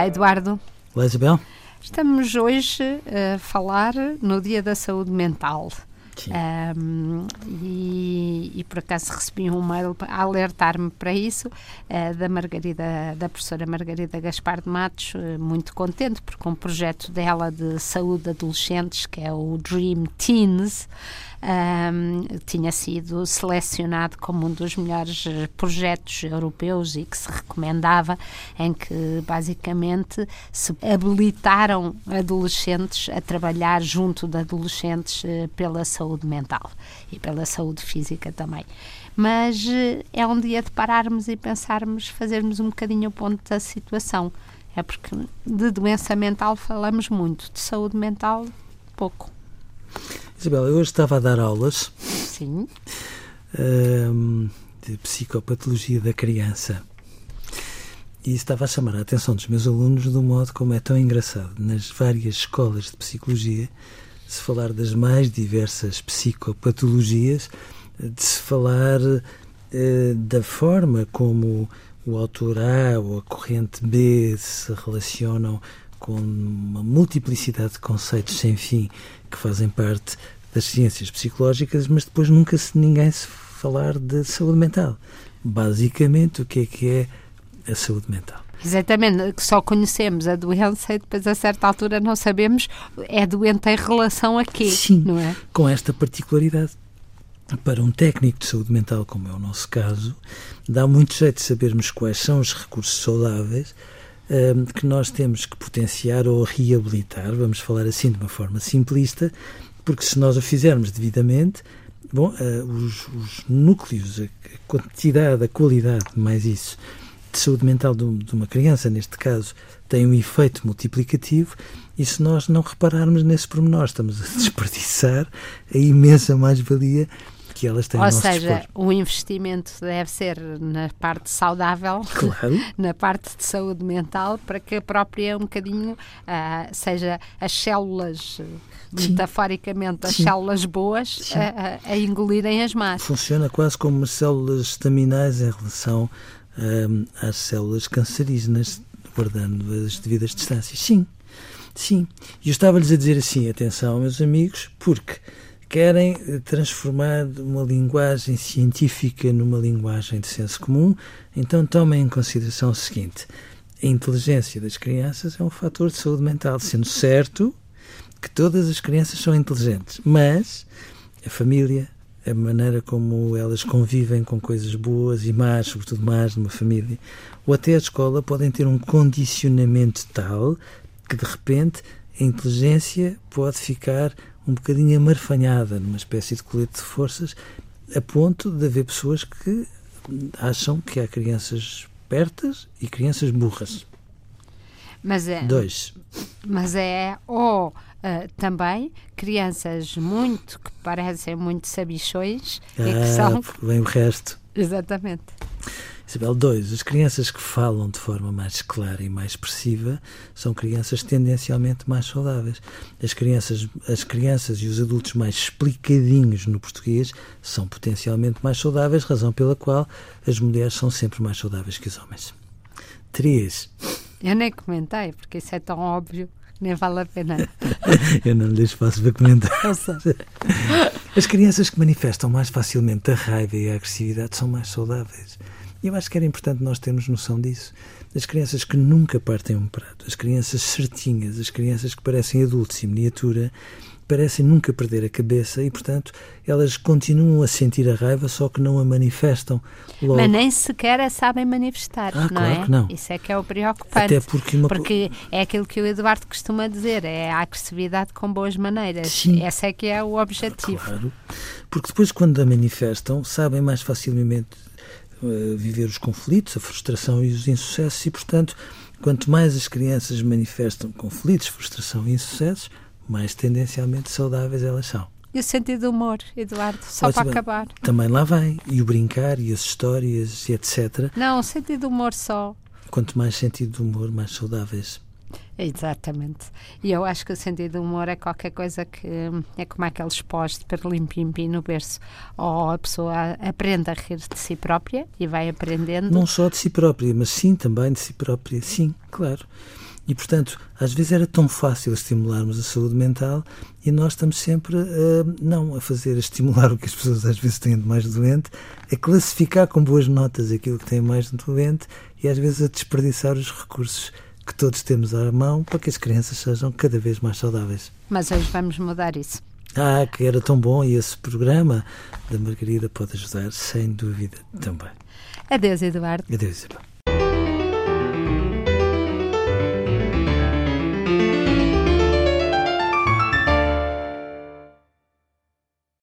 Olá, Eduardo. Olá, Isabel. Estamos hoje a falar no Dia da Saúde Mental. Um, e, e, por acaso recebi um mail a alertar-me para isso uh, da Margarida, da professora Margarida Gaspar de Matos, uh, muito contente porque um projeto dela de saúde de adolescentes, que é o Dream Teens, um, tinha sido selecionado como um dos melhores projetos europeus e que se recomendava, em que basicamente se habilitaram adolescentes a trabalhar junto de adolescentes uh, pela saúde mental e pela saúde física também. Mas uh, é um dia de pararmos e pensarmos, fazermos um bocadinho o ponto da situação. É porque de doença mental falamos muito, de saúde mental, pouco. Isabel, eu hoje estava a dar aulas Sim. Um, de psicopatologia da criança e estava a chamar a atenção dos meus alunos do modo como é tão engraçado nas várias escolas de psicologia se falar das mais diversas psicopatologias, de se falar uh, da forma como o autor A ou a corrente B se relacionam com uma multiplicidade de conceitos sem fim que fazem parte das ciências psicológicas, mas depois nunca se ninguém se falar de saúde mental. Basicamente, o que é que é a saúde mental? Exatamente, só conhecemos a doença e depois a certa altura não sabemos é doente em relação a quê, Sim, não é? com esta particularidade. Para um técnico de saúde mental, como é o nosso caso, dá muito jeito de sabermos quais são os recursos saudáveis que nós temos que potenciar ou reabilitar, vamos falar assim de uma forma simplista, porque se nós o fizermos devidamente, bom, uh, os, os, núcleos, a quantidade, a qualidade, mais isso, de saúde mental de uma criança, neste caso, tem um efeito multiplicativo e se nós não repararmos nesse pormenor, estamos a desperdiçar a imensa mais-valia que elas têm Ou seja, o investimento deve ser na parte saudável, claro. na parte de saúde mental, para que a própria um bocadinho uh, seja as células, Sim. metaforicamente, as Sim. células boas a, a, engolirem as más. Funciona quase como as células estaminais em relação um, às células cancerígenas, guardando as devidas distâncias. Sim, sim. E eu estava-lhes a dizer assim, atenção, meus amigos, porque querem transformar uma linguagem científica numa linguagem de senso comum, então tomem em consideração o seguinte: a inteligência das crianças é um fator de saúde mental, sendo certo que todas as crianças são inteligentes, mas a família, a maneira como elas convivem com coisas boas e más, sobretudo más numa família, ou até a escola, podem ter um condicionamento tal que de repente a inteligência pode ficar um bocadinho amarfanhada, numa espécie de colete de forças, a ponto de haver pessoas que acham que há crianças pertas e crianças burras. Mas é, Dois. Mas é ou uh, também crianças muito que parecem muito sabichões ah, e que são. Vem o resto. Exatamente. Isabel, dois, as crianças que falam de forma mais clara e mais expressiva são crianças tendencialmente mais saudáveis. As crianças, as crianças e os adultos mais explicadinhos no português são potencialmente mais saudáveis, razão pela qual as mulheres são sempre mais saudáveis que os homens. Três. Eu nem comentei, porque isso é tão óbvio nem vale a pena. Eu não lhes faço para comentar. As crianças que manifestam mais facilmente a raiva e a agressividade são mais saudáveis. E eu acho que era importante nós termos noção disso. As crianças que nunca partem um prato, as crianças certinhas, as crianças que parecem adultos em miniatura, parecem nunca perder a cabeça e, portanto, elas continuam a sentir a raiva, só que não a manifestam logo. Mas nem sequer a sabem manifestar, ah, não claro é? Que não. Isso é que é o preocupante. Até porque, uma... porque é aquilo que o Eduardo costuma dizer, é a agressividade com boas maneiras. Sim. Esse é que é o objetivo. Claro, porque depois quando a manifestam, sabem mais facilmente viver os conflitos, a frustração e os insucessos, e, portanto, quanto mais as crianças manifestam conflitos, frustração e insucessos, mais tendencialmente saudáveis elas são. E o sentido do humor, Eduardo, só Pois para acabar. Também lá vai. E o brincar e as histórias e etc. Não, o sentido do humor só. Quanto mais sentido do humor, mais saudáveis. Exatamente. E eu acho que o sentido do humor é qualquer coisa que é como aqueles pós de perlim-pim-pim no berço. Ou a pessoa aprende a rir de si própria e vai aprendendo. Não só de si própria, mas sim também de si própria. Sim, claro. E, portanto, às vezes era tão fácil estimularmos a saúde mental e nós estamos sempre a, não a fazer, a estimular o que as pessoas às vezes têm de mais doente, a classificar com boas notas aquilo que tem mais doente e às vezes a desperdiçar os recursos que todos temos à mão para que as crianças sejam cada vez mais saudáveis. Mas hoje vamos mudar isso. Ah, que era tão bom e esse programa da Margarida pode ajudar, sem dúvida, também. Adeus, Eduardo. Adeus, Isabel.